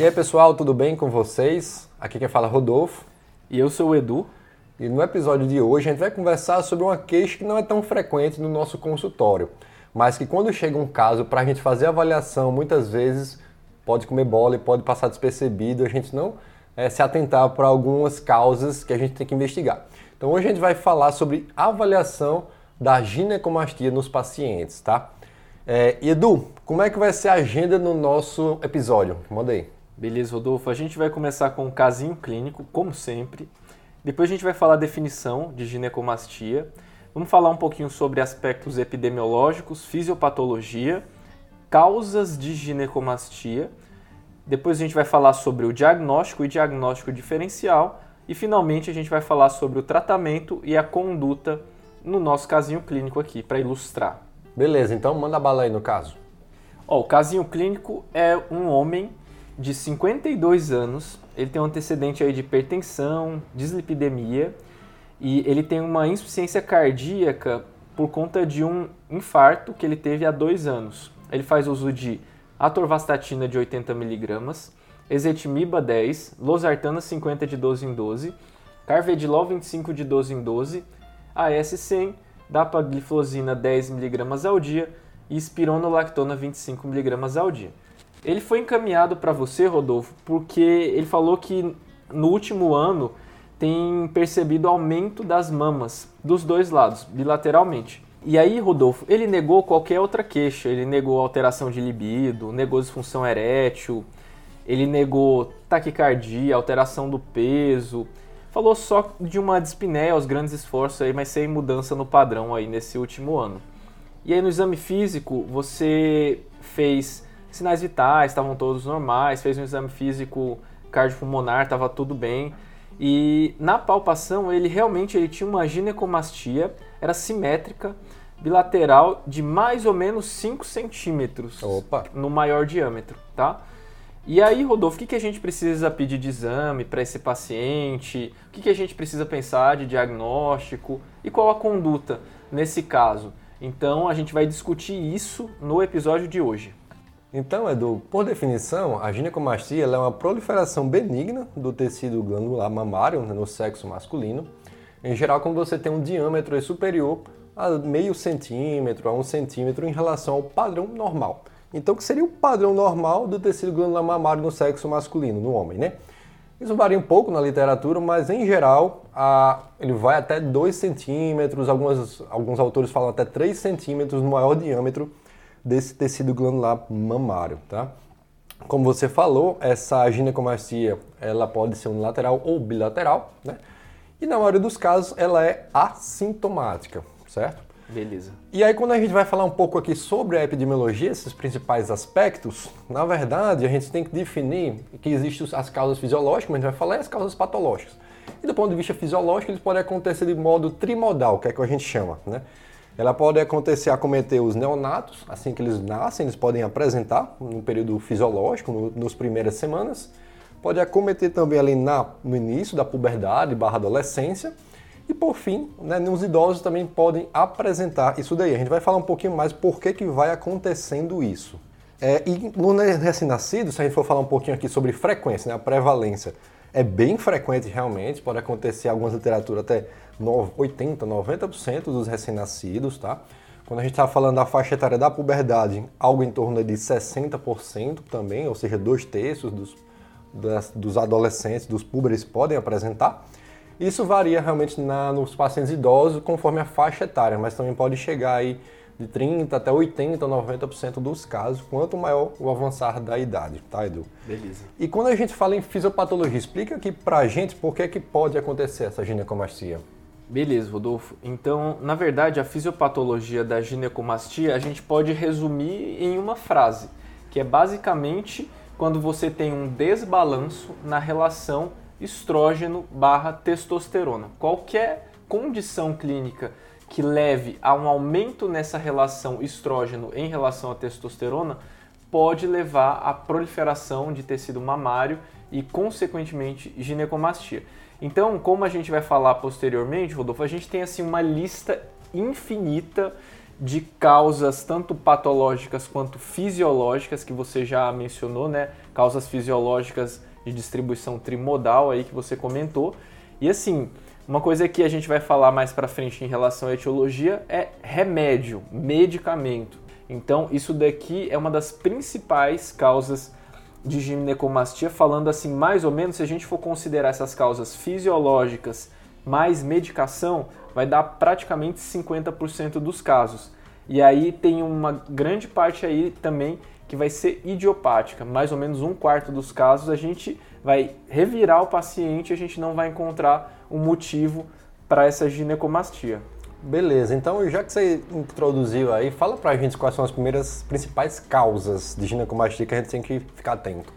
E aí pessoal, tudo bem com vocês? Aqui quem fala é Rodolfo. E eu sou o Edu. E no episódio de hoje a gente vai conversar sobre uma queixa que não é tão frequente no nosso consultório, mas que quando chega um caso para a gente fazer avaliação, muitas vezes pode comer bola e pode passar despercebido, a gente não é, se atentar para algumas causas que a gente tem que investigar. Então hoje a gente vai falar sobre avaliação da ginecomastia nos pacientes, tá? É, Edu, como é que vai ser a agenda no nosso episódio? Manda aí. Beleza, Rodolfo. A gente vai começar com um casinho clínico, como sempre. Depois a gente vai falar a definição de ginecomastia. Vamos falar um pouquinho sobre aspectos epidemiológicos, fisiopatologia, causas de ginecomastia. Depois a gente vai falar sobre o diagnóstico e diagnóstico diferencial. E finalmente a gente vai falar sobre o tratamento e a conduta no nosso casinho clínico aqui, para ilustrar. Beleza, então manda bala aí no caso. Ó, o casinho clínico é um homem de 52 anos, ele tem um antecedente aí de hipertensão, dislipidemia e ele tem uma insuficiência cardíaca por conta de um infarto que ele teve há dois anos. Ele faz uso de atorvastatina de 80mg, ezetimiba 10, losartana 50 de 12 em 12, carvedilol 25 de 12 em 12, AS100, dapagliflozina 10mg ao dia e espironolactona 25mg ao dia. Ele foi encaminhado para você, Rodolfo, porque ele falou que no último ano tem percebido aumento das mamas dos dois lados, bilateralmente. E aí, Rodolfo, ele negou qualquer outra queixa. Ele negou alteração de libido, negou disfunção erétil, ele negou taquicardia, alteração do peso. Falou só de uma dispneia aos grandes esforços aí, mas sem mudança no padrão aí nesse último ano. E aí no exame físico, você fez sinais vitais, estavam todos normais, fez um exame físico cardiopulmonar, estava tudo bem. E na palpação, ele realmente ele tinha uma ginecomastia, era simétrica, bilateral, de mais ou menos 5 centímetros Opa. no maior diâmetro, tá? E aí, Rodolfo, o que, que a gente precisa pedir de exame para esse paciente? O que, que a gente precisa pensar de diagnóstico? E qual a conduta nesse caso? Então, a gente vai discutir isso no episódio de hoje. Então, Edu, por definição, a ginecomastia é uma proliferação benigna do tecido glandular mamário né, no sexo masculino. Em geral, quando você tem um diâmetro superior a meio centímetro, a um centímetro em relação ao padrão normal. Então, que seria o padrão normal do tecido glandular mamário no sexo masculino, no homem, né? Isso varia um pouco na literatura, mas em geral a, ele vai até 2 centímetros, alguns, alguns autores falam até 3 centímetros no maior diâmetro desse tecido glandular mamário, tá? Como você falou, essa ginecomastia ela pode ser unilateral ou bilateral, né? E na maioria dos casos ela é assintomática, certo? Beleza. E aí quando a gente vai falar um pouco aqui sobre a epidemiologia, esses principais aspectos, na verdade a gente tem que definir que existem as causas fisiológicas, mas a gente vai falar as causas patológicas. E do ponto de vista fisiológico, eles podem acontecer de modo trimodal, que é que a gente chama, né? Ela pode acontecer acometer os neonatos, assim que eles nascem, eles podem apresentar no período fisiológico, no, nos primeiras semanas. Pode acometer também ali na, no início da puberdade barra adolescência. E por fim, né, nos idosos também podem apresentar isso daí. A gente vai falar um pouquinho mais por que, que vai acontecendo isso. É, e no recém-nascido, se a gente for falar um pouquinho aqui sobre frequência, né, a prevalência, é bem frequente realmente, pode acontecer algumas literaturas até 80, 90% dos recém-nascidos, tá? Quando a gente está falando da faixa etária da puberdade, algo em torno de 60% também, ou seja, dois terços dos, das, dos adolescentes, dos púberes podem apresentar. Isso varia realmente na, nos pacientes idosos conforme a faixa etária, mas também pode chegar aí de 30 até 80, 90% dos casos, quanto maior o avançar da idade, tá, Edu? Beleza. E quando a gente fala em fisiopatologia, explica aqui pra gente por que, que pode acontecer essa ginecomastia. Beleza, Rodolfo. Então, na verdade, a fisiopatologia da ginecomastia a gente pode resumir em uma frase, que é basicamente quando você tem um desbalanço na relação estrógeno barra testosterona. Qualquer condição clínica que leve a um aumento nessa relação estrógeno em relação à testosterona pode levar à proliferação de tecido mamário e, consequentemente, ginecomastia. Então, como a gente vai falar posteriormente, Rodolfo, a gente tem assim uma lista infinita de causas tanto patológicas quanto fisiológicas, que você já mencionou, né? Causas fisiológicas de distribuição trimodal aí que você comentou. E assim, uma coisa que a gente vai falar mais para frente em relação à etiologia é remédio, medicamento. Então, isso daqui é uma das principais causas de ginecomastia, falando assim, mais ou menos, se a gente for considerar essas causas fisiológicas mais medicação, vai dar praticamente 50% dos casos. E aí tem uma grande parte aí também que vai ser idiopática. Mais ou menos um quarto dos casos a gente vai revirar o paciente a gente não vai encontrar um motivo para essa ginecomastia. Beleza, então já que você introduziu aí, fala pra gente quais são as primeiras principais causas de ginecomastia que a gente tem que ficar atento.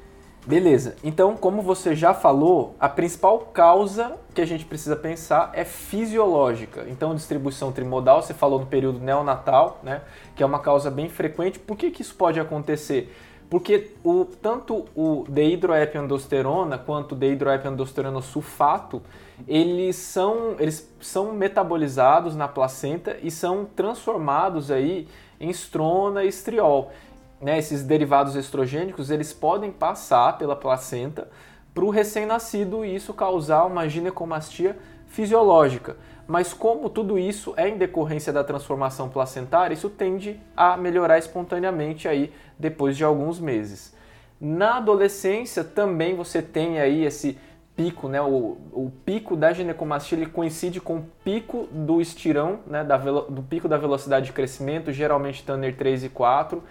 Beleza, então como você já falou, a principal causa que a gente precisa pensar é fisiológica. Então distribuição trimodal, você falou no período neonatal, né, que é uma causa bem frequente. Por que, que isso pode acontecer? Porque o, tanto o deidroepiandosterona quanto o deidroepiandosterona sulfato, eles são, eles são metabolizados na placenta e são transformados aí em estrona e estriol né, esses derivados estrogênicos, eles podem passar pela placenta para o recém-nascido e isso causar uma ginecomastia fisiológica. Mas como tudo isso é em decorrência da transformação placentária, isso tende a melhorar espontaneamente aí depois de alguns meses. Na adolescência também você tem aí esse pico, né? O, o pico da ginecomastia ele coincide com o pico do estirão, né? Da, do pico da velocidade de crescimento, geralmente Tanner 3 e 4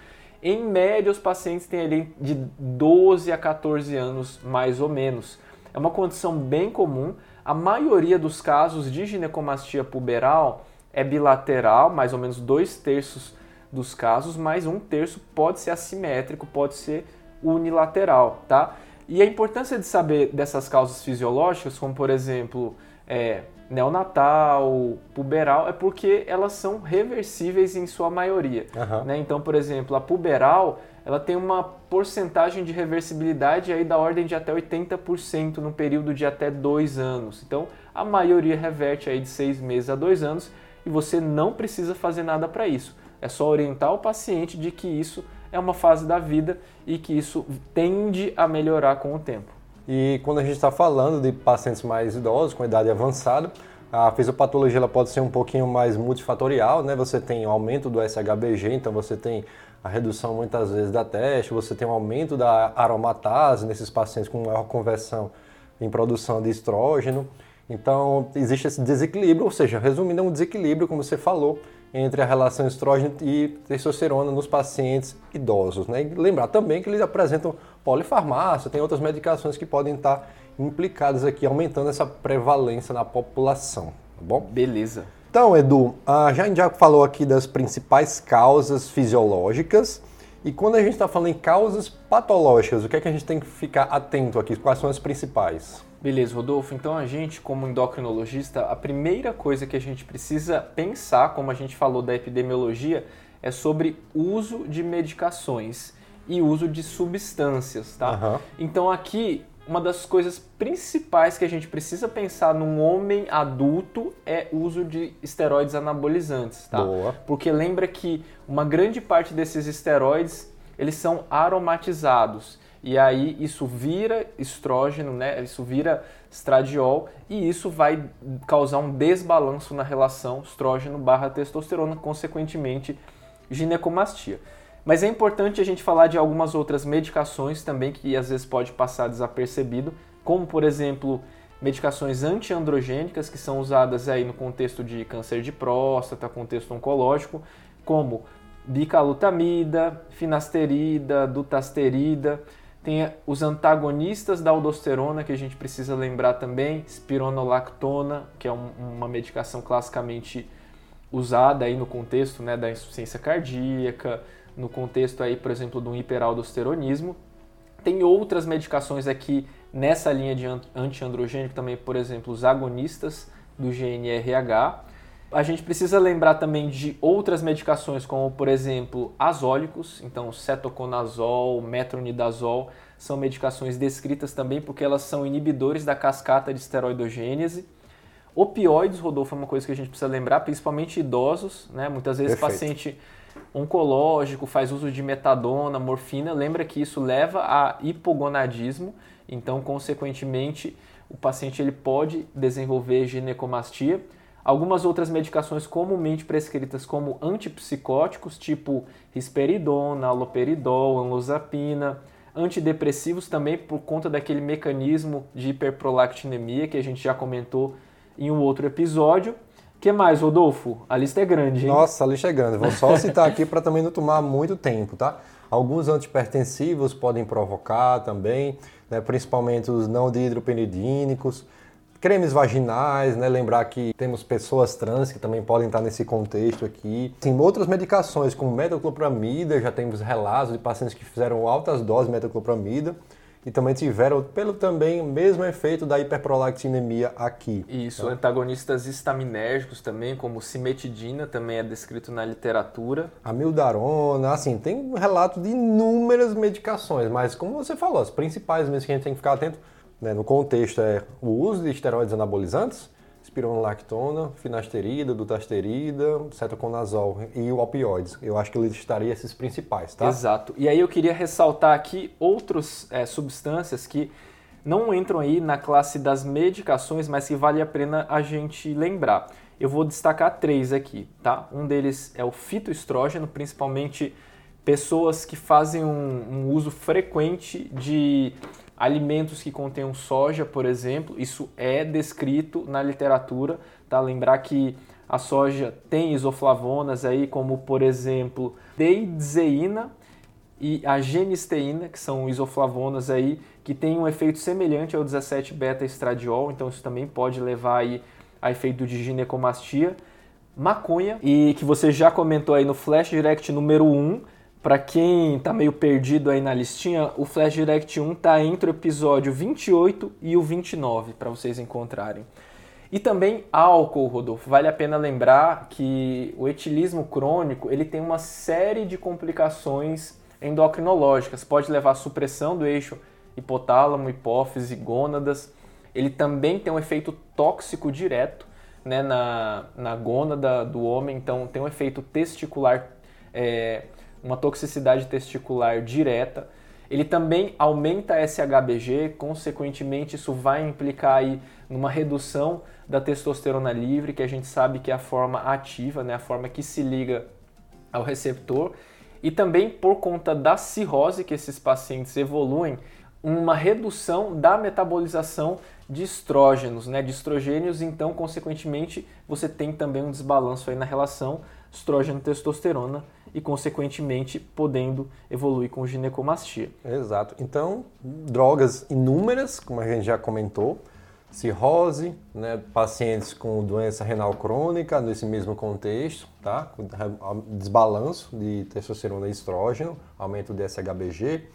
em média, os pacientes têm ali de 12 a 14 anos, mais ou menos. É uma condição bem comum. A maioria dos casos de ginecomastia puberal é bilateral, mais ou menos dois terços dos casos, mas um terço pode ser assimétrico, pode ser unilateral, tá? E a importância de saber dessas causas fisiológicas, como por exemplo, é, neonatal, puberal, é porque elas são reversíveis em sua maioria. Uhum. Né? Então, por exemplo, a puberal ela tem uma porcentagem de reversibilidade aí da ordem de até 80% no período de até dois anos. Então, a maioria reverte aí de seis meses a dois anos e você não precisa fazer nada para isso. É só orientar o paciente de que isso é uma fase da vida e que isso tende a melhorar com o tempo. E quando a gente está falando de pacientes mais idosos, com idade avançada, a fisiopatologia ela pode ser um pouquinho mais multifatorial, né? Você tem o aumento do SHBG, então você tem a redução muitas vezes da teste, você tem um aumento da aromatase nesses pacientes com maior conversão em produção de estrógeno. Então existe esse desequilíbrio, ou seja, resumindo, é um desequilíbrio, como você falou, entre a relação estrógeno e testosterona nos pacientes idosos. Né? E lembrar também que eles apresentam polifarmácia, tem outras medicações que podem estar implicadas aqui, aumentando essa prevalência na população, tá bom? Beleza. Então, Edu, a gente já falou aqui das principais causas fisiológicas, e quando a gente está falando em causas patológicas, o que é que a gente tem que ficar atento aqui? Quais são as principais? Beleza, Rodolfo. Então a gente, como endocrinologista, a primeira coisa que a gente precisa pensar, como a gente falou da epidemiologia, é sobre uso de medicações e uso de substâncias, tá? Uhum. Então aqui uma das coisas principais que a gente precisa pensar num homem adulto é o uso de esteroides anabolizantes, tá? Boa. Porque lembra que uma grande parte desses esteroides, eles são aromatizados. E aí isso vira estrógeno, né? Isso vira estradiol e isso vai causar um desbalanço na relação estrógeno barra testosterona, consequentemente ginecomastia. Mas é importante a gente falar de algumas outras medicações também que às vezes pode passar desapercebido, como por exemplo medicações antiandrogênicas que são usadas aí no contexto de câncer de próstata, contexto oncológico, como bicalutamida, finasterida, dutasterida. Tem os antagonistas da aldosterona que a gente precisa lembrar também, spironolactona, que é um, uma medicação classicamente usada aí no contexto né, da insuficiência cardíaca, no contexto aí, por exemplo, do hiperaldosteronismo. Tem outras medicações aqui nessa linha de antiandrogênico também, por exemplo, os agonistas do GNRH. A gente precisa lembrar também de outras medicações, como por exemplo azólicos, então cetoconazol, metronidazol, são medicações descritas também porque elas são inibidores da cascata de esteroidogênese. Opioides, Rodolfo, é uma coisa que a gente precisa lembrar, principalmente idosos, né? Muitas vezes Perfeito. paciente oncológico faz uso de metadona, morfina, lembra que isso leva a hipogonadismo, então consequentemente o paciente ele pode desenvolver ginecomastia. Algumas outras medicações comumente prescritas como antipsicóticos, tipo risperidona, aloperidol, anlozapina, antidepressivos também por conta daquele mecanismo de hiperprolactinemia que a gente já comentou em um outro episódio. que mais, Rodolfo? A lista é grande, hein? Nossa, a lista é grande. Vou só citar aqui para também não tomar muito tempo, tá? Alguns antipertensivos podem provocar também, né? principalmente os não dihidropenidínicos. Cremes vaginais, né? Lembrar que temos pessoas trans que também podem estar nesse contexto aqui. Tem outras medicações, como metoclopramida, já temos relatos de pacientes que fizeram altas doses de metoclopramida e também tiveram pelo também o mesmo efeito da hiperprolactinemia aqui. Isso, tá? antagonistas estaminérgicos também, como cimetidina, também é descrito na literatura. Amildarona, assim, tem um relato de inúmeras medicações, mas como você falou, as principais mesmo que a gente tem que ficar atento né, no contexto é o uso de esteroides anabolizantes, espironolactona, finasterida, dutasterida, cetoconazol e o opioides. Eu acho que eu listaria esses principais, tá? Exato. E aí eu queria ressaltar aqui outras é, substâncias que não entram aí na classe das medicações, mas que vale a pena a gente lembrar. Eu vou destacar três aqui, tá? Um deles é o fitoestrógeno, principalmente pessoas que fazem um, um uso frequente de alimentos que contenham soja, por exemplo, isso é descrito na literatura, tá? Lembrar que a soja tem isoflavonas aí, como por exemplo, deizeína e a genisteína, que são isoflavonas aí que têm um efeito semelhante ao 17 beta estradiol, então isso também pode levar aí a efeito de ginecomastia. Maconha, e que você já comentou aí no Flash Direct número 1, para quem tá meio perdido aí na listinha, o Flash Direct 1 tá entre o episódio 28 e o 29 para vocês encontrarem. E também álcool, Rodolfo. Vale a pena lembrar que o etilismo crônico, ele tem uma série de complicações endocrinológicas. Pode levar à supressão do eixo hipotálamo, hipófise, gônadas. Ele também tem um efeito tóxico direto né, na, na gônada do homem, então tem um efeito testicular é, uma toxicidade testicular direta. Ele também aumenta SHBG, consequentemente isso vai implicar aí numa redução da testosterona livre, que a gente sabe que é a forma ativa, né, a forma que se liga ao receptor, e também por conta da cirrose que esses pacientes evoluem, uma redução da metabolização de estrógenos, né, de estrogênios, então consequentemente você tem também um desbalanço aí na relação estrógeno-testosterona e, consequentemente, podendo evoluir com ginecomastia. Exato. Então, drogas inúmeras, como a gente já comentou, cirrose, né, pacientes com doença renal crônica nesse mesmo contexto, tá? Desbalanço de testosterona e estrógeno, aumento de SHBG.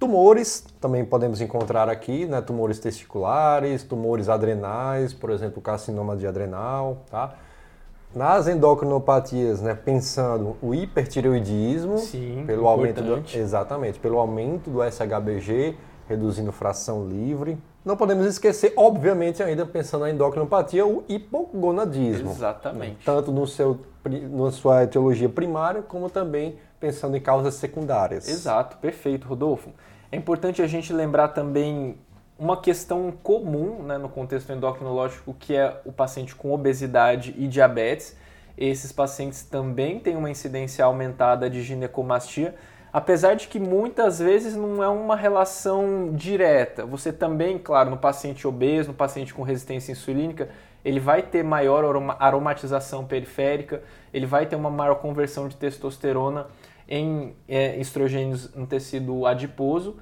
Tumores também podemos encontrar aqui, né? Tumores testiculares, tumores adrenais, por exemplo, carcinoma de adrenal, tá? Nas endocrinopatias, né, pensando o hipertireoidismo, Sim, pelo importante. aumento do, exatamente, pelo aumento do SHBG, reduzindo fração livre. Não podemos esquecer, obviamente, ainda pensando na endocrinopatia, o hipogonadismo. Exatamente. Tanto no seu, na sua etiologia primária, como também pensando em causas secundárias. Exato, perfeito, Rodolfo. É importante a gente lembrar também uma questão comum né, no contexto endocrinológico, que é o paciente com obesidade e diabetes. Esses pacientes também têm uma incidência aumentada de ginecomastia, apesar de que muitas vezes não é uma relação direta. Você também, claro, no paciente obeso, no paciente com resistência insulínica, ele vai ter maior aromatização periférica, ele vai ter uma maior conversão de testosterona em é, estrogênios no tecido adiposo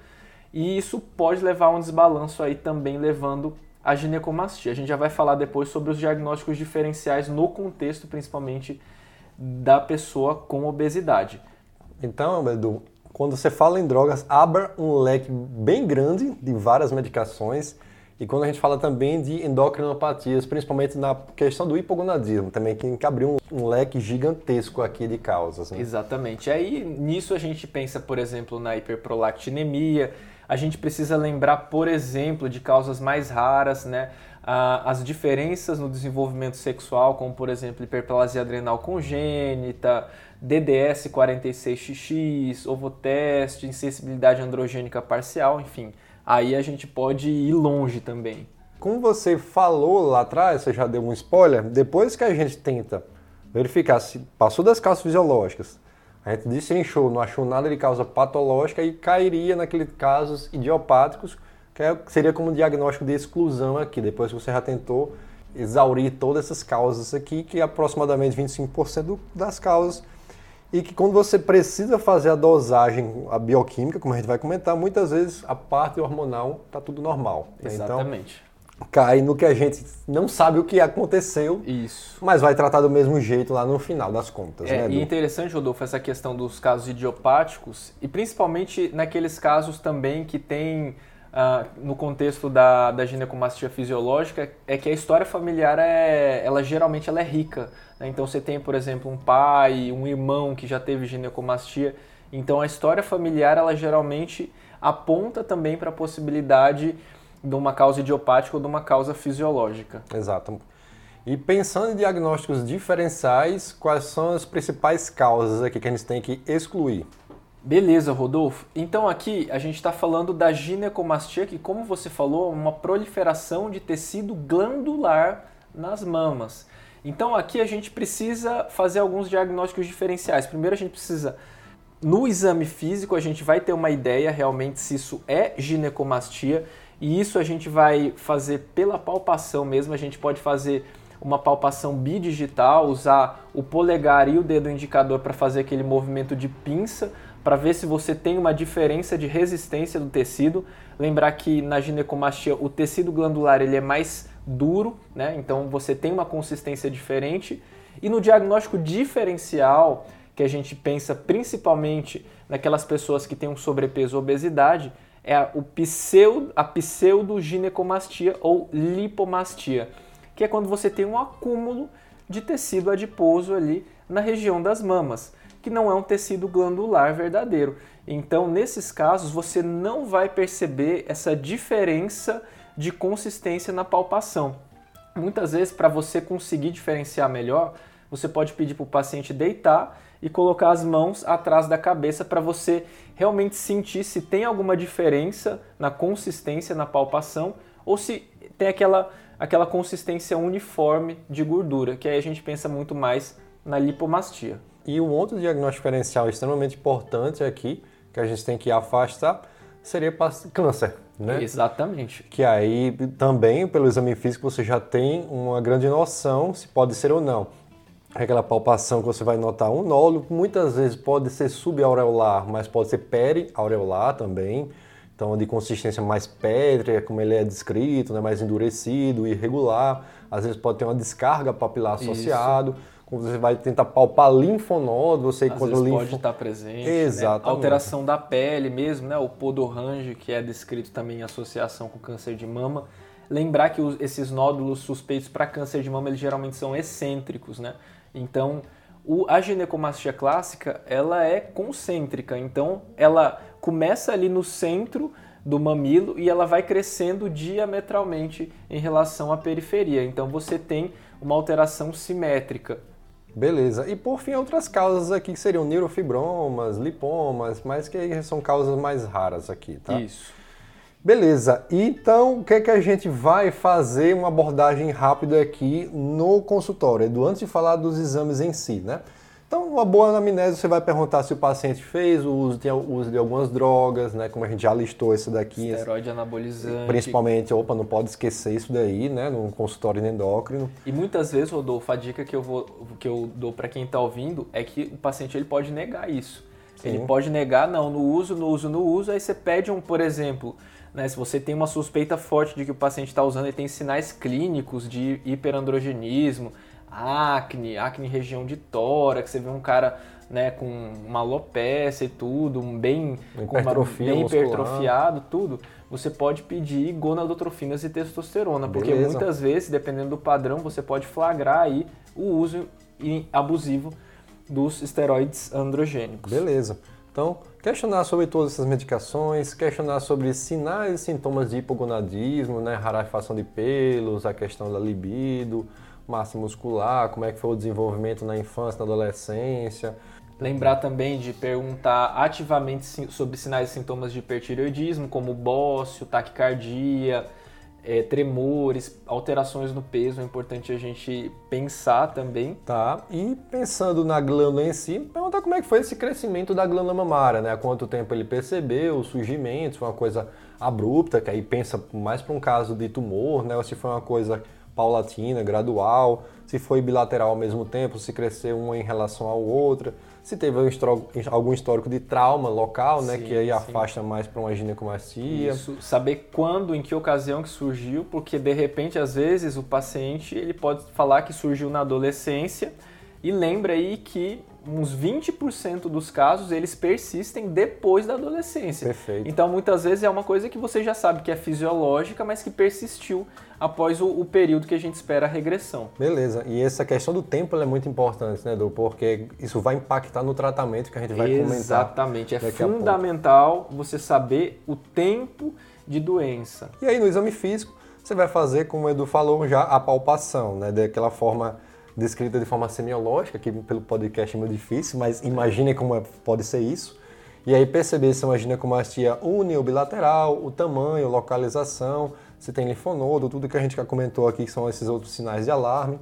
e isso pode levar a um desbalanço aí também levando a ginecomastia. A gente já vai falar depois sobre os diagnósticos diferenciais no contexto principalmente da pessoa com obesidade. Então, Edu, quando você fala em drogas, abra um leque bem grande de várias medicações. E quando a gente fala também de endocrinopatias, principalmente na questão do hipogonadismo, também tem que abrir um, um leque gigantesco aqui de causas. Né? Exatamente. Aí nisso a gente pensa, por exemplo, na hiperprolactinemia, a gente precisa lembrar, por exemplo, de causas mais raras, né? as diferenças no desenvolvimento sexual, como por exemplo hiperplasia adrenal congênita, DDS 46XX, ovoteste, insensibilidade androgênica parcial, enfim. Aí a gente pode ir longe também. Como você falou lá atrás, você já deu um spoiler, depois que a gente tenta verificar se passou das causas fisiológicas, a gente destrinchou, não achou nada de causa patológica e cairia naqueles casos idiopáticos, que é, seria como um diagnóstico de exclusão aqui, depois que você já tentou exaurir todas essas causas aqui, que é aproximadamente 25% das causas, e que quando você precisa fazer a dosagem, a bioquímica, como a gente vai comentar, muitas vezes a parte hormonal está tudo normal. Né? Então, Exatamente. Então, cai no que a gente não sabe o que aconteceu, Isso. mas vai tratar do mesmo jeito lá no final das contas. É, né, e interessante, Rodolfo, essa questão dos casos idiopáticos e principalmente naqueles casos também que tem Uh, no contexto da, da ginecomastia fisiológica é que a história familiar é, ela geralmente ela é rica. Né? Então você tem, por exemplo, um pai, um irmão que já teve ginecomastia. Então a história familiar ela geralmente aponta também para a possibilidade de uma causa idiopática ou de uma causa fisiológica. Exato. E pensando em diagnósticos diferenciais, quais são as principais causas aqui que a gente tem que excluir? Beleza, Rodolfo. Então aqui a gente está falando da ginecomastia, que como você falou, é uma proliferação de tecido glandular nas mamas. Então aqui a gente precisa fazer alguns diagnósticos diferenciais. Primeiro a gente precisa no exame físico a gente vai ter uma ideia realmente se isso é ginecomastia e isso a gente vai fazer pela palpação mesmo, a gente pode fazer uma palpação bidigital, usar o polegar e o dedo indicador para fazer aquele movimento de pinça, para ver se você tem uma diferença de resistência do tecido. Lembrar que na ginecomastia o tecido glandular ele é mais duro, né? então você tem uma consistência diferente. E no diagnóstico diferencial, que a gente pensa principalmente naquelas pessoas que têm um sobrepeso ou obesidade, é o pseudo, a pseudoginecomastia ou lipomastia, que é quando você tem um acúmulo de tecido adiposo ali na região das mamas, que não é um tecido glandular verdadeiro. Então, nesses casos, você não vai perceber essa diferença de consistência na palpação. Muitas vezes, para você conseguir diferenciar melhor, você pode pedir para o paciente deitar e colocar as mãos atrás da cabeça para você realmente sentir se tem alguma diferença na consistência, na palpação, ou se tem aquela, aquela consistência uniforme de gordura, que aí a gente pensa muito mais na lipomastia. E um outro diagnóstico diferencial extremamente importante aqui, que a gente tem que afastar, seria câncer, né? Exatamente. Que aí também, pelo exame físico, você já tem uma grande noção se pode ser ou não aquela palpação que você vai notar um nódulo, muitas vezes pode ser subaureolar, mas pode ser periaureolar também. Então, de consistência mais pétrea, como ele é descrito, né, mais endurecido, irregular. Às vezes pode ter uma descarga papilar associado. Quando você vai tentar palpar linfonodo, você Às vezes linfo... pode estar presente. Exatamente. Né? Alteração da pele mesmo, né? O podorrange, que é descrito também em associação com câncer de mama. Lembrar que esses nódulos suspeitos para câncer de mama, eles geralmente são excêntricos, né? Então, o, a ginecomastia clássica, ela é concêntrica, então ela começa ali no centro do mamilo e ela vai crescendo diametralmente em relação à periferia. Então você tem uma alteração simétrica. Beleza. E por fim, outras causas aqui que seriam neurofibromas, lipomas, mas que são causas mais raras aqui, tá? Isso. Beleza, então o que, é que a gente vai fazer uma abordagem rápida aqui no consultório, Edu, antes de falar dos exames em si, né? Então, uma boa anamnese, você vai perguntar se o paciente fez o uso, o uso de algumas drogas, né? Como a gente já listou esse daqui. Esteroide anabolizante. Principalmente, opa, não pode esquecer isso daí, né? No consultório endócrino. E muitas vezes, Rodolfo, a dica que eu, vou, que eu dou para quem está ouvindo é que o paciente ele pode negar isso. Sim. Ele pode negar, não, no uso, no uso, no uso, aí você pede um, por exemplo, né, se você tem uma suspeita forte de que o paciente está usando e tem sinais clínicos de hiperandrogenismo, acne, acne região de tórax, você vê um cara né, com uma alopecia e tudo, um bem, hipertrofia bem hipertrofiado, tudo, você pode pedir gonadotrofinas e testosterona, Beleza. porque muitas vezes, dependendo do padrão, você pode flagrar aí o uso abusivo dos esteroides androgênicos. Beleza. Então, questionar sobre todas essas medicações, questionar sobre sinais e sintomas de hipogonadismo, né, rarefação de pelos, a questão da libido, massa muscular, como é que foi o desenvolvimento na infância, na adolescência. Lembrar também de perguntar ativamente sobre sinais e sintomas de hipertireoidismo, como bócio, taquicardia, é, tremores, alterações no peso, é importante a gente pensar também. Tá, e pensando na glândula em si, perguntar como é que foi esse crescimento da glândula mamária, né? Há quanto tempo ele percebeu, o surgimento, se foi uma coisa abrupta, que aí pensa mais para um caso de tumor, né? Ou se foi uma coisa paulatina, gradual, se foi bilateral ao mesmo tempo, se cresceu uma em relação à outra se teve algum histórico de trauma local, né, sim, que aí sim. afasta mais para uma ginecomastia. Isso, saber quando, em que ocasião que surgiu, porque de repente, às vezes, o paciente ele pode falar que surgiu na adolescência e lembra aí que uns 20% dos casos eles persistem depois da adolescência. Perfeito. Então muitas vezes é uma coisa que você já sabe que é fisiológica, mas que persistiu após o, o período que a gente espera a regressão. Beleza. E essa questão do tempo é muito importante, né, Edu? Porque isso vai impactar no tratamento que a gente vai comentar. Exatamente. É fundamental você saber o tempo de doença. E aí no exame físico você vai fazer, como o Edu falou já, a palpação, né, daquela forma descrita de forma semiológica, que pelo podcast é muito difícil, mas imaginem como é, pode ser isso. E aí perceber se é uma ginecomastia uni ou bilateral, o tamanho, localização, se tem linfonodo, tudo que a gente já comentou aqui, que são esses outros sinais de alarme.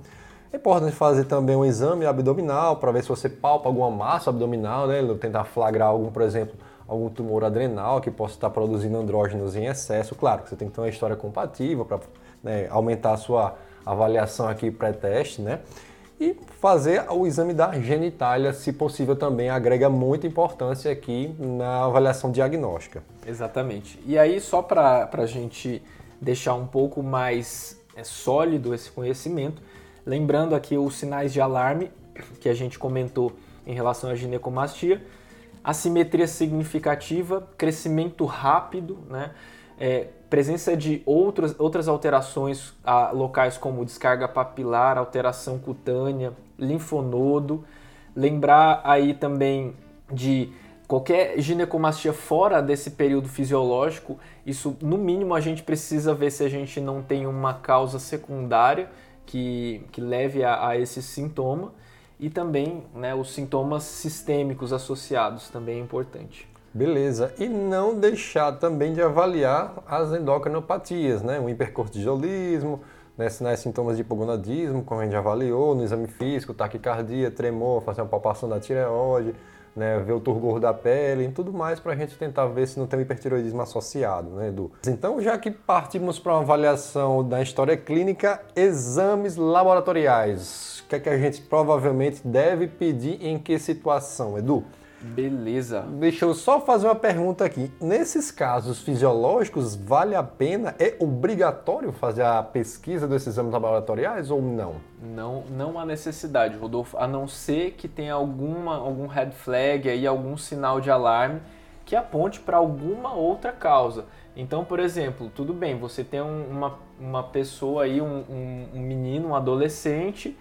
É importante fazer também um exame abdominal para ver se você palpa alguma massa abdominal, né? Tentar flagrar algum, por exemplo, algum tumor adrenal que possa estar produzindo andrógenos em excesso. Claro que você tem que ter uma história compatível para né, aumentar a sua avaliação aqui pré-teste, né? E fazer o exame da genitália, se possível, também agrega muita importância aqui na avaliação diagnóstica. Exatamente. E aí, só para a gente deixar um pouco mais é, sólido esse conhecimento, lembrando aqui os sinais de alarme que a gente comentou em relação à ginecomastia, assimetria significativa, crescimento rápido, né? É, presença de outros, outras alterações a, locais como descarga papilar, alteração cutânea, linfonodo. Lembrar aí também de qualquer ginecomastia fora desse período fisiológico, isso no mínimo a gente precisa ver se a gente não tem uma causa secundária que, que leve a, a esse sintoma e também né, os sintomas sistêmicos associados também é importante. Beleza. E não deixar também de avaliar as endocrinopatias, né? O hipercortisolismo, né? sinais sintomas de hipogonadismo, como a gente avaliou, no exame físico, taquicardia, tremor, fazer uma palpação da tireoide, né? ver o turgor da pele e tudo mais para a gente tentar ver se não tem um hipertiroidismo associado, né, Edu? Então, já que partimos para uma avaliação da história clínica, exames laboratoriais. O que é que a gente provavelmente deve pedir em que situação, Edu? Beleza. Deixa eu só fazer uma pergunta aqui. Nesses casos fisiológicos, vale a pena, é obrigatório fazer a pesquisa desses exames laboratoriais ou não? Não, não há necessidade, Rodolfo, a não ser que tenha alguma, algum red flag aí, algum sinal de alarme que aponte para alguma outra causa. Então, por exemplo, tudo bem, você tem um, uma, uma pessoa aí, um, um, um menino, um adolescente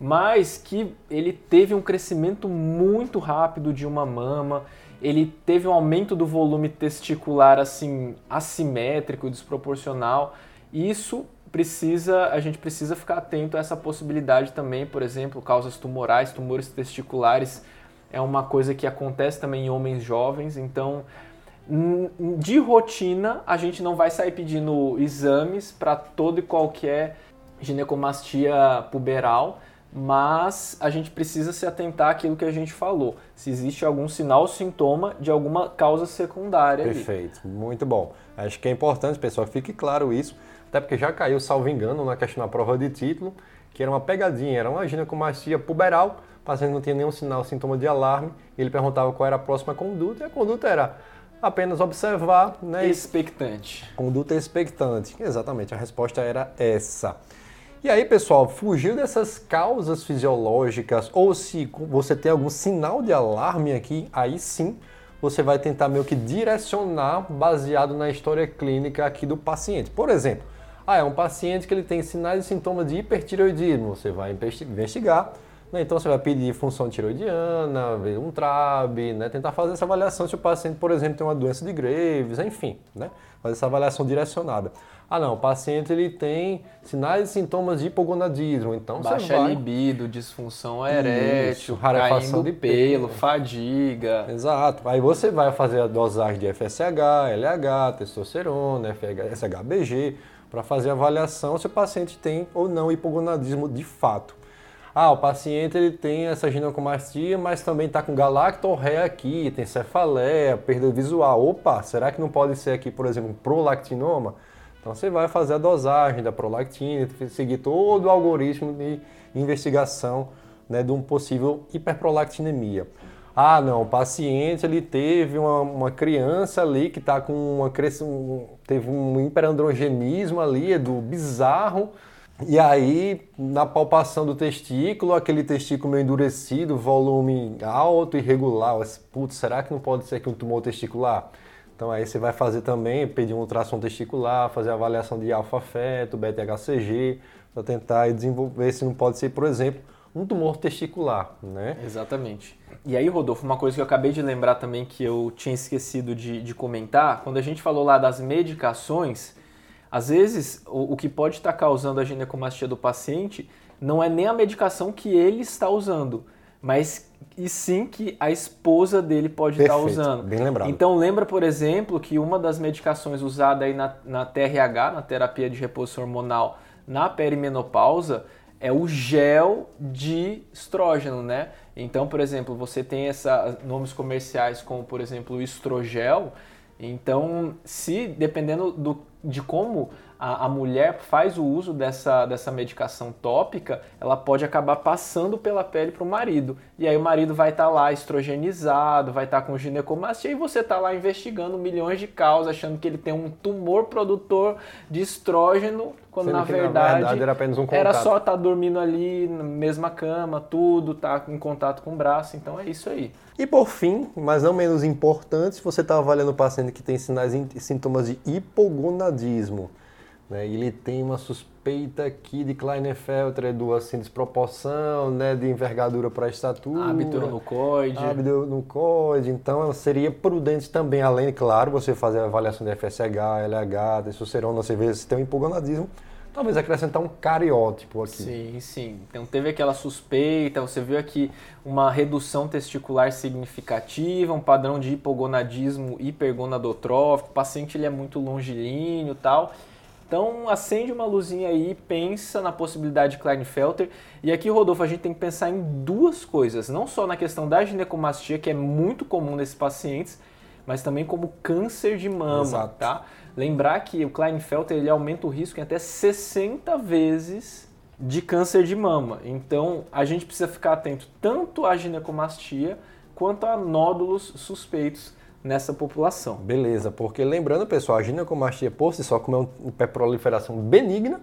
mas que ele teve um crescimento muito rápido de uma mama, ele teve um aumento do volume testicular assim assimétrico, desproporcional. Isso precisa, a gente precisa ficar atento a essa possibilidade também, por exemplo, causas tumorais, tumores testiculares é uma coisa que acontece também em homens jovens, então de rotina a gente não vai sair pedindo exames para todo e qualquer ginecomastia puberal, mas a gente precisa se atentar àquilo que a gente falou. Se existe algum sinal ou sintoma de alguma causa secundária. Perfeito, ali. muito bom. Acho que é importante, pessoal, que fique claro isso, até porque já caiu, salvo engano, na questão da prova de título, que era uma pegadinha, era uma ginecomastia puberal, o paciente não tinha nenhum sinal, sintoma de alarme, ele perguntava qual era a próxima conduta, e a conduta era apenas observar, né? Expectante. Conduta expectante. Exatamente, a resposta era essa. E aí, pessoal, fugiu dessas causas fisiológicas ou se você tem algum sinal de alarme aqui, aí sim você vai tentar meio que direcionar baseado na história clínica aqui do paciente. Por exemplo, ah, é um paciente que ele tem sinais e sintomas de hipertireoidismo. Você vai investigar, Né? Então você vai pedir função tiroidiana, ver um TRAB, né? tentar fazer essa avaliação se o paciente, por exemplo, tem uma doença de Graves, enfim, né? fazer essa avaliação direcionada. Ah não, o paciente ele tem sinais e sintomas de hipogonadismo, então Baixa você vai... libido, disfunção erétil, rarefação de pelo, fadiga. Exato. Aí você vai fazer a dosagem de FSH, LH, testosterona, SHBG, para fazer a avaliação se o paciente tem ou não hipogonadismo de fato. Ah, o paciente ele tem essa ginecomastia, mas também está com galactorreia aqui, tem cefaleia, perda visual. Opa, será que não pode ser aqui, por exemplo, um prolactinoma? Então você vai fazer a dosagem da prolactina, seguir todo o algoritmo de investigação né, de um possível hiperprolactinemia. Ah, não, o paciente ele teve uma, uma criança ali que está com uma um, teve um hiperandrogenismo ali, é do bizarro, e aí, na palpação do testículo, aquele testículo meio endurecido, volume alto, irregular. Putz, será que não pode ser aqui um tumor testicular? Então aí você vai fazer também, pedir um ultrassom testicular, fazer avaliação de alfa-feto, beta-HCG, para tentar desenvolver se não pode ser, por exemplo, um tumor testicular, né? Exatamente. E aí, Rodolfo, uma coisa que eu acabei de lembrar também que eu tinha esquecido de, de comentar, quando a gente falou lá das medicações, às vezes, o, o que pode estar causando a ginecomastia do paciente não é nem a medicação que ele está usando, mas e sim que a esposa dele pode Perfeito, estar usando. Bem lembrado. Então lembra, por exemplo, que uma das medicações usada aí na, na TRH, na terapia de reposição hormonal, na perimenopausa, é o gel de estrógeno, né? Então, por exemplo, você tem essa, nomes comerciais como, por exemplo, o estrogel. Então, se dependendo do de como a, a, mulher faz o uso dessa, dessa medicação tópica, ela pode acabar passando pela pele para o marido. E aí o marido vai estar tá lá estrogenizado, vai estar tá com ginecomastia e você está lá investigando milhões de causas, achando que ele tem um tumor produtor de estrógeno, quando na verdade, na verdade, era apenas um contato. Era só estar tá dormindo ali na mesma cama, tudo, tá em contato com o braço, então é isso aí. E por fim, mas não menos importante, se você está avaliando o paciente que tem sinais e sintomas de hipogonadismo, né, ele tem uma suspeita aqui de Klinefelter, do assim, desproporção, né, de envergadura para a estatura. Abitonucoide. Abitonucoide. Então seria prudente também, além, claro, você fazer a avaliação de FSH, LH, testosterona, você vê se tem um hipogonadismo, talvez acrescentar um cariótipo aqui. Sim, sim. Então teve aquela suspeita, você viu aqui uma redução testicular significativa, um padrão de hipogonadismo hipergonadotrófico, o paciente ele é muito longilíneo e tal. Então acende uma luzinha aí, pensa na possibilidade de Klinefelter. E aqui, Rodolfo, a gente tem que pensar em duas coisas, não só na questão da ginecomastia, que é muito comum nesses pacientes, mas também como câncer de mama, Exato. tá? Lembrar que o Klinefelter ele aumenta o risco em até 60 vezes de câncer de mama. Então, a gente precisa ficar atento tanto à ginecomastia quanto a nódulos suspeitos nessa população. Beleza, porque lembrando, pessoal, a ginecomastia por si só, como é uma proliferação benigna,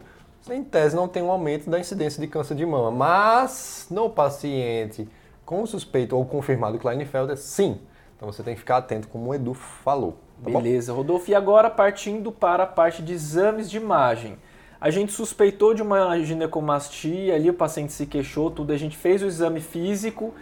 em tese não tem um aumento da incidência de câncer de mama. Mas no paciente com suspeito ou confirmado Klinefelter, sim. Então você tem que ficar atento, como o Edu falou. Tá Beleza, bom? Rodolfo. E agora partindo para a parte de exames de imagem. A gente suspeitou de uma ginecomastia, ali o paciente se queixou, tudo, a gente fez o exame físico,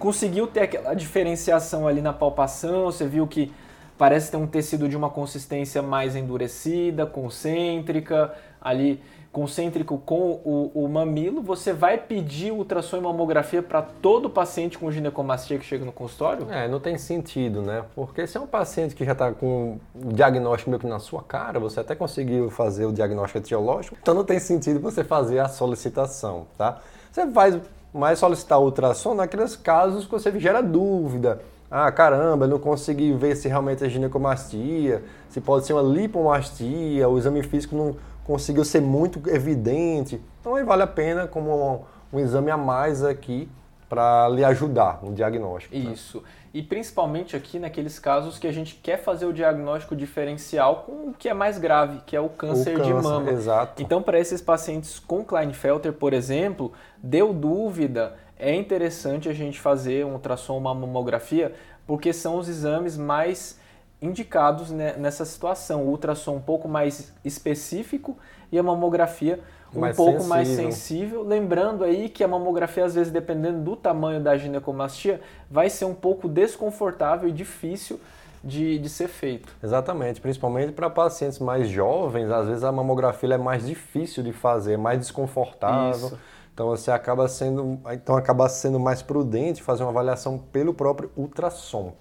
conseguiu ter aquela diferenciação ali na palpação, você viu que parece ter um tecido de uma consistência mais endurecida, concêntrica, ali concêntrico com o, o mamilo, você vai pedir ultrassom e mamografia para todo paciente com ginecomastia que chega no consultório? É, não tem sentido, né? Porque se é um paciente que já está com o diagnóstico meio que na sua cara, você até conseguiu fazer o diagnóstico etiológico, então não tem sentido você fazer a solicitação, tá? Você vai mais solicitar ultrassom naqueles casos que você gera dúvida. Ah, caramba, não consegui ver se realmente é ginecomastia, se pode ser uma lipomastia, o exame físico não conseguiu ser muito evidente. Então aí vale a pena como um, um exame a mais aqui para lhe ajudar no diagnóstico. Né? Isso. E principalmente aqui naqueles casos que a gente quer fazer o diagnóstico diferencial com o que é mais grave, que é o câncer, o câncer de mama. Exato. Então, para esses pacientes com Klinefelter, por exemplo, deu dúvida, é interessante a gente fazer um ultrassom, uma mamografia, porque são os exames mais indicados nessa situação. O ultrassom um pouco mais específico e a mamografia um mais pouco sensível. mais sensível. Lembrando aí que a mamografia, às vezes, dependendo do tamanho da ginecomastia, vai ser um pouco desconfortável e difícil de, de ser feito. Exatamente, principalmente para pacientes mais jovens, às vezes a mamografia é mais difícil de fazer, mais desconfortável. Isso. Então você acaba sendo, então acaba sendo mais prudente fazer uma avaliação pelo próprio ultrassom.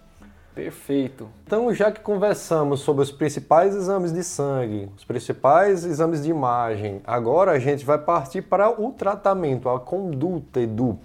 Perfeito. Então, já que conversamos sobre os principais exames de sangue, os principais exames de imagem, agora a gente vai partir para o tratamento, a conduta, Edu.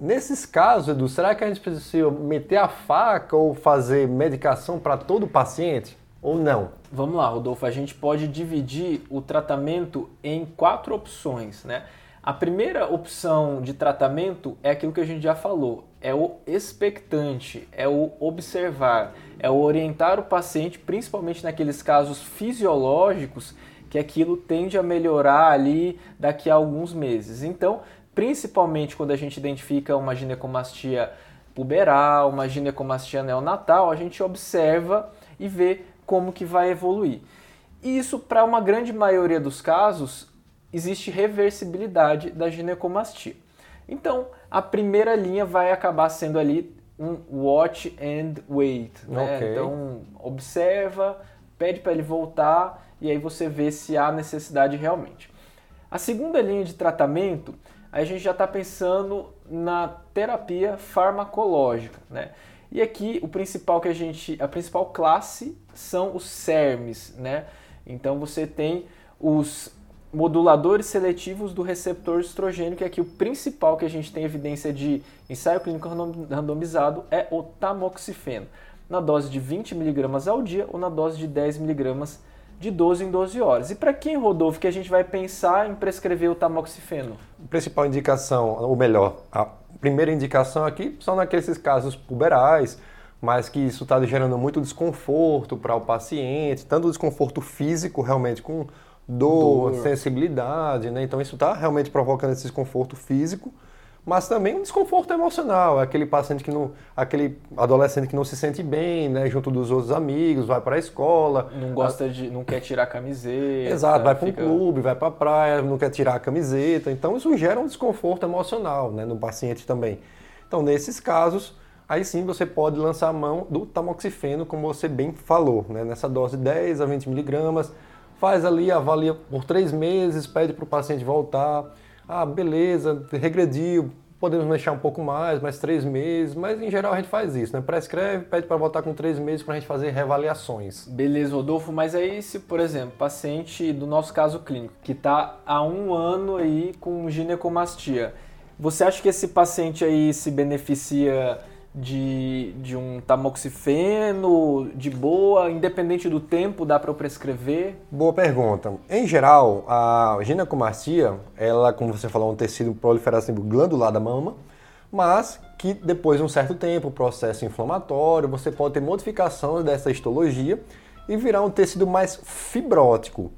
Nesses casos, Edu, será que a gente precisa meter a faca ou fazer medicação para todo paciente? Ou não? Vamos lá, Rodolfo. A gente pode dividir o tratamento em quatro opções, né? A primeira opção de tratamento é aquilo que a gente já falou, é o expectante, é o observar, é o orientar o paciente, principalmente naqueles casos fisiológicos, que aquilo tende a melhorar ali daqui a alguns meses. Então, principalmente quando a gente identifica uma ginecomastia puberal, uma ginecomastia neonatal, a gente observa e vê como que vai evoluir. Isso, para uma grande maioria dos casos, existe reversibilidade da ginecomastia. Então, a primeira linha vai acabar sendo ali um watch and wait. Né? Okay. Então, observa, pede para ele voltar e aí você vê se há necessidade realmente. A segunda linha de tratamento a gente já está pensando na terapia farmacológica, né? E aqui o principal que a gente, a principal classe são os SERMs, né? Então você tem os moduladores seletivos do receptor estrogênio, que aqui o principal que a gente tem evidência de ensaio clínico randomizado é o tamoxifeno, na dose de 20 mg ao dia ou na dose de 10 mg de 12 em 12 horas. E para quem, Rodolfo, que a gente vai pensar em prescrever o tamoxifeno? Principal indicação, ou melhor, a primeira indicação aqui são naqueles casos puberais, mas que isso está gerando muito desconforto para o paciente, tanto desconforto físico, realmente, com dor, dor. sensibilidade, né? Então isso está realmente provocando esse desconforto físico, mas também um desconforto emocional, aquele paciente que não, aquele adolescente que não se sente bem, né, junto dos outros amigos, vai para a escola, não gosta de, não quer tirar a camiseta, exato, vai para um fica... clube, vai para a praia, não quer tirar a camiseta, então isso gera um desconforto emocional, né, no paciente também. Então nesses casos, aí sim você pode lançar a mão do tamoxifeno, como você bem falou, né, nessa dose de 10 a 20 miligramas, faz ali, avalia por três meses, pede para o paciente voltar ah, beleza, regrediu, podemos mexer um pouco mais, mais três meses, mas em geral a gente faz isso, né? Prescreve, pede para voltar com três meses para a gente fazer reavaliações. Beleza, Rodolfo, mas aí se, por exemplo, paciente do nosso caso clínico, que está há um ano aí com ginecomastia, você acha que esse paciente aí se beneficia de, de um tamoxifeno de boa, independente do tempo, dá para eu prescrever? Boa pergunta. Em geral, a ginecomastia, ela, como você falou, é um tecido proliferativo glandular da mama, mas que depois de um certo tempo, processo inflamatório, você pode ter modificação dessa histologia e virar um tecido mais fibrótico.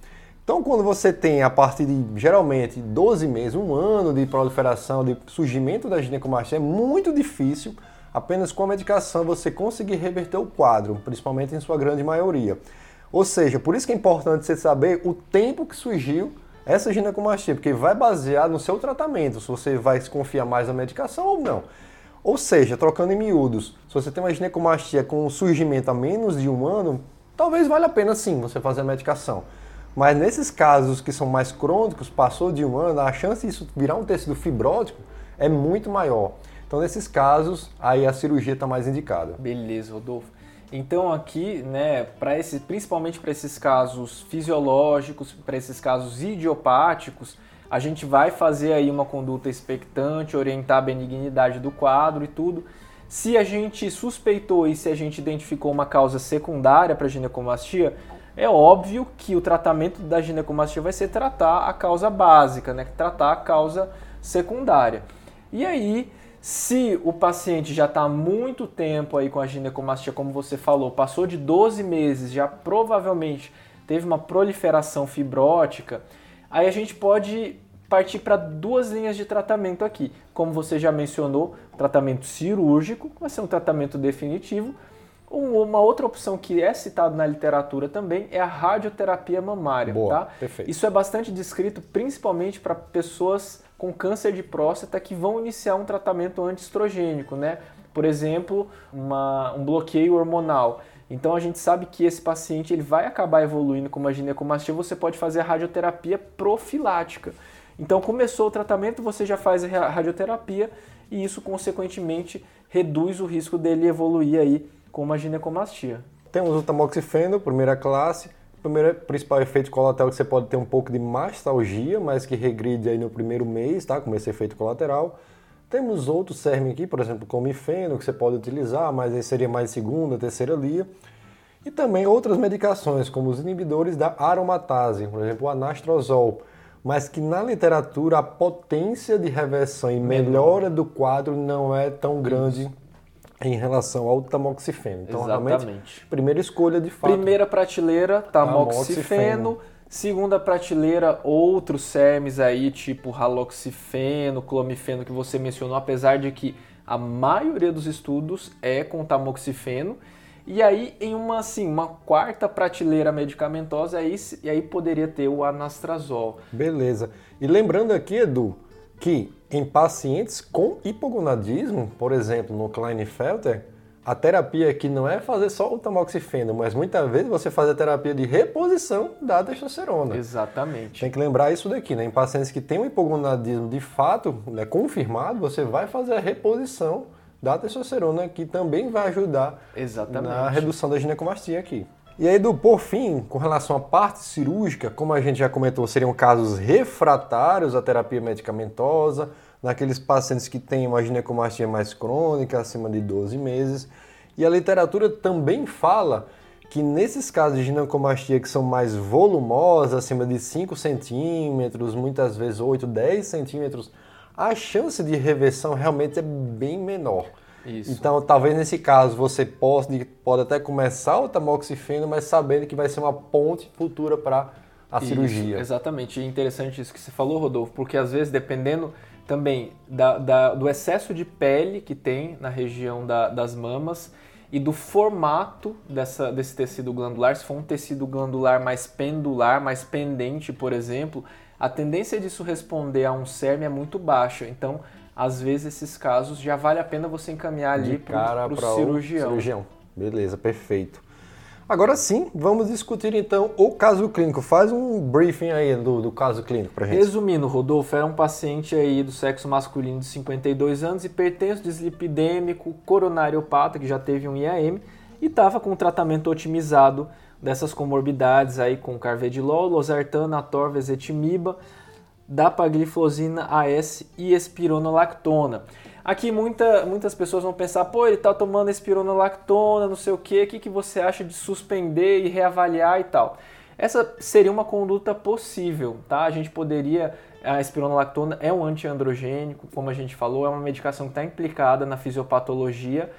Então, quando você tem a partir de geralmente 12 meses, um ano de proliferação, de surgimento da ginecomastia, é muito difícil apenas com a medicação você conseguir reverter o quadro, principalmente em sua grande maioria. Ou seja, por isso que é importante você saber o tempo que surgiu essa ginecomastia, porque vai basear no seu tratamento, se você vai se confiar mais na medicação ou não. Ou seja, trocando em miúdos, se você tem uma ginecomastia com surgimento há menos de um ano, talvez valha a pena sim você fazer a medicação. Mas nesses casos que são mais crônicos, passou de um ano, a chance disso virar um tecido fibrótico é muito maior. Então, nesses casos, aí a cirurgia está mais indicada. Beleza, Rodolfo. Então aqui, né, para esse, principalmente para esses casos fisiológicos, para esses casos idiopáticos, a gente vai fazer aí uma conduta expectante, orientar a benignidade do quadro e tudo. Se a gente suspeitou e se a gente identificou uma causa secundária para ginecomastia, é óbvio que o tratamento da ginecomastia vai ser tratar a causa básica, né, tratar a causa secundária. E aí, se o paciente já está há muito tempo aí com a ginecomastia, como você falou, passou de 12 meses, já provavelmente teve uma proliferação fibrótica, aí a gente pode partir para duas linhas de tratamento aqui. Como você já mencionou, tratamento cirúrgico, vai ser um tratamento definitivo, Uma outra opção que é citada na literatura também é a radioterapia mamária. Boa, tá? perfeito. Isso é bastante descrito principalmente para pessoas com câncer de próstata que vão iniciar um tratamento antiestrogênico, né? Por exemplo, uma, um bloqueio hormonal. Então a gente sabe que esse paciente ele vai acabar evoluindo com uma ginecomastia, você pode fazer a radioterapia profilática. Então começou o tratamento, você já faz a radioterapia e isso consequentemente reduz o risco dele evoluir aí com uma ginecomastia. Temos o tamoxifeno, primeira classe. O primeiro principal efeito colateral que você pode ter um pouco de mastalgia, mas que regride aí no primeiro mês, tá? Com esse efeito colateral. Temos outros CERM aqui, por exemplo, comifeno, que você pode utilizar, mas aí seria mais segunda, terceira lia. E também outras medicações, como os inibidores da aromatase, por exemplo, o anastrozol, mas que na literatura a potência de reversão e melhora do quadro não é tão grande em relação ao tamoxifeno. Então, Exatamente. realmente, primeira escolha de fato. Primeira prateleira, tamoxifeno. tamoxifeno. Segunda prateleira, outros SERMs aí, tipo haloxifeno, clomifeno que você mencionou, apesar de que a maioria dos estudos é com tamoxifeno. E aí, em uma, assim, uma quarta prateleira medicamentosa, aí, e aí poderia ter o anastrazol. Beleza. E lembrando aqui, Edu, que em pacientes com hipogonadismo, por exemplo, no Klinefelter, a terapia aqui não é fazer só o tamoxifeno, mas muitas vezes você faz a terapia de reposição da testosterona. Exatamente. Tem que lembrar isso daqui, né? Em pacientes que têm um hipogonadismo de fato né, confirmado, você vai fazer a reposição da testosterona, que também vai ajudar Exatamente. na redução da ginecomastia aqui. E aí, do por fim, com relação à parte cirúrgica, como a gente já comentou, seriam casos refratários à terapia medicamentosa, naqueles pacientes que têm uma ginecomastia mais crônica, acima de 12 meses. E a literatura também fala que nesses casos de ginecomastia que são mais volumosas, acima de 5 centímetros, muitas vezes 8, 10 centímetros, a chance de reversão realmente é bem menor. Isso. Então, talvez nesse caso você pode, pode até começar o tamoxifeno, mas sabendo que vai ser uma ponte futura para a isso, cirurgia. Exatamente. E interessante isso que você falou, Rodolfo, porque às vezes, dependendo também da, da, do excesso de pele que tem na região da, das mamas e do formato dessa, desse tecido glandular, se for um tecido glandular mais pendular, mais pendente, por exemplo, a tendência disso responder a um CERM é muito baixa. Então, às vezes esses casos já vale a pena você encaminhar ali para o cirurgião. cirurgião. Beleza, perfeito. Agora sim, vamos discutir então o caso clínico. Faz um briefing aí do, do caso clínico para gente. Resumindo, Rodolfo era um paciente aí do sexo masculino de 52 anos, hipertenso, dislipidêmico, coronariopata, que já teve um IAM e estava com um tratamento otimizado dessas comorbidades aí com carvedilol, losartana, atorva, ezetimiba, dapagliflozina AS e espironolactona. Aqui muita, muitas pessoas vão pensar, pô, ele está tomando espironolactona, não sei o que, o que, que você acha de suspender e reavaliar e tal? Essa seria uma conduta possível, tá? A gente poderia, a espironolactona é um antiandrogênico, como a gente falou, é uma medicação que está implicada na fisiopatologia,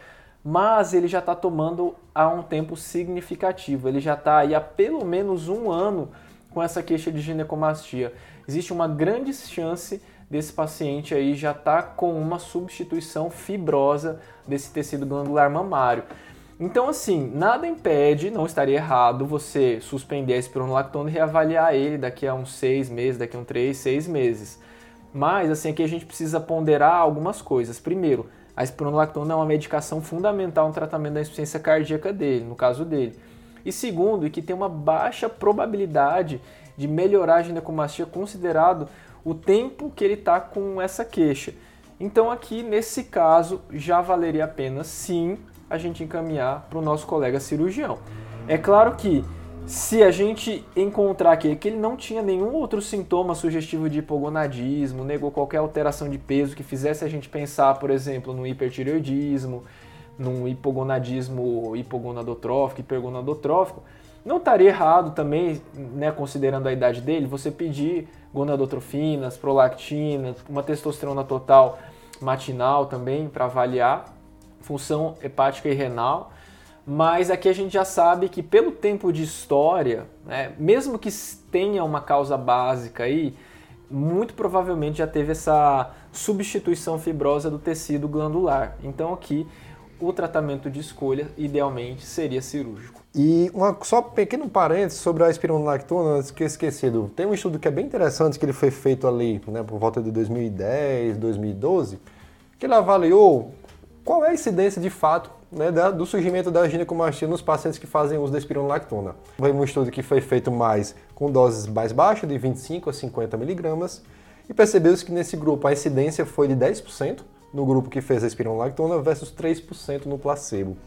mas ele já está tomando há um tempo significativo, ele já está aí há pelo menos um ano com essa queixa de ginecomastia existe uma grande chance desse paciente aí já estar tá com uma substituição fibrosa desse tecido glandular mamário. Então, assim, nada impede, não estaria errado você suspender a espironolactona e reavaliar ele daqui a uns seis meses, daqui a uns três, seis meses. Mas, assim, aqui a gente precisa ponderar algumas coisas. Primeiro, a espironolactona é uma medicação fundamental no tratamento da insuficiência cardíaca dele, no caso dele. E segundo, que tem uma baixa probabilidade de melhorar a ginecomastia considerado o tempo que ele está com essa queixa. Então aqui nesse caso já valeria a pena sim a gente encaminhar para o nosso colega cirurgião. É claro que se a gente encontrar aqui que ele não tinha nenhum outro sintoma sugestivo de hipogonadismo, negou qualquer alteração de peso que fizesse a gente pensar, por exemplo, no hipertireoidismo, num hipogonadismo hipogonadotrófico, hipergonadotrófico, não estaria errado também, né, considerando a idade dele, você pedir gonadotrofinas, prolactina, uma testosterona total matinal também para avaliar função hepática e renal. Mas aqui a gente já sabe que pelo tempo de história, né, mesmo que tenha uma causa básica aí, muito provavelmente já teve essa substituição fibrosa do tecido glandular. Então aqui o tratamento de escolha, idealmente, seria cirúrgico. E uma, só um pequeno parênteses sobre a espironolactona, antes que esquecido. Tem um estudo que é bem interessante, que ele foi feito ali né, por volta de 2010, 2012, que ele avaliou qual é a incidência de fato né, do surgimento da ginecomastia nos pacientes que fazem uso da espironolactona. Foi um estudo que foi feito mais com doses mais baixas, de 25 a 50 miligramas, e percebeu-se que nesse grupo a incidência foi de 10% no grupo que fez a espironolactona versus 3% no placebo.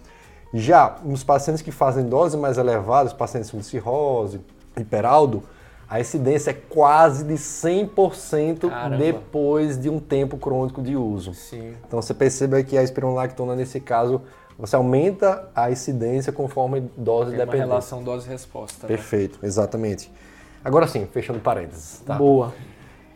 Já nos pacientes que fazem doses mais elevadas, pacientes com cirrose, hiperaldo, a incidência é quase de 100% Caramba. depois de um tempo crônico de uso. Sim. Então você percebe que a espironolactona, nesse caso, você aumenta a incidência conforme dose Tem dependente. uma relação dose-resposta. Né? Perfeito, né? exatamente. Agora sim, fechando parênteses. Tá? Boa.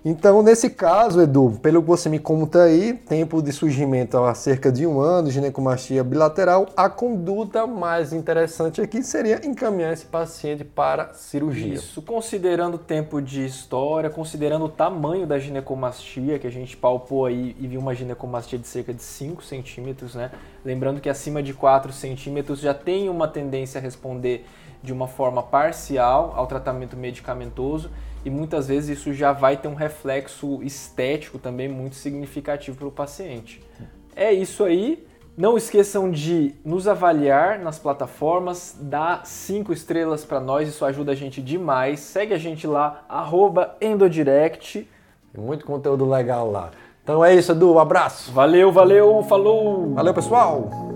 Então, nesse caso, Edu, pelo que você me conta aí, tempo de surgimento há cerca de um ano, ginecomastia bilateral, a conduta mais interessante aqui seria encaminhar esse paciente para cirurgia. Isso, considerando o tempo de história, considerando o tamanho da ginecomastia, que a gente palpou aí e viu uma ginecomastia de cerca de 5 centímetros, né? Lembrando que acima de 4 centímetros já tem uma tendência a responder de uma forma parcial ao tratamento medicamentoso e muitas vezes isso já vai ter um reflexo estético também muito significativo para o paciente. É isso aí. Não esqueçam de nos avaliar nas plataformas, dar cinco estrelas para nós, isso ajuda a gente demais. Segue a gente lá, Endodirect. Tem muito conteúdo legal lá. Então é isso, Edu. Um abraço. Valeu, valeu, falou. Valeu, pessoal.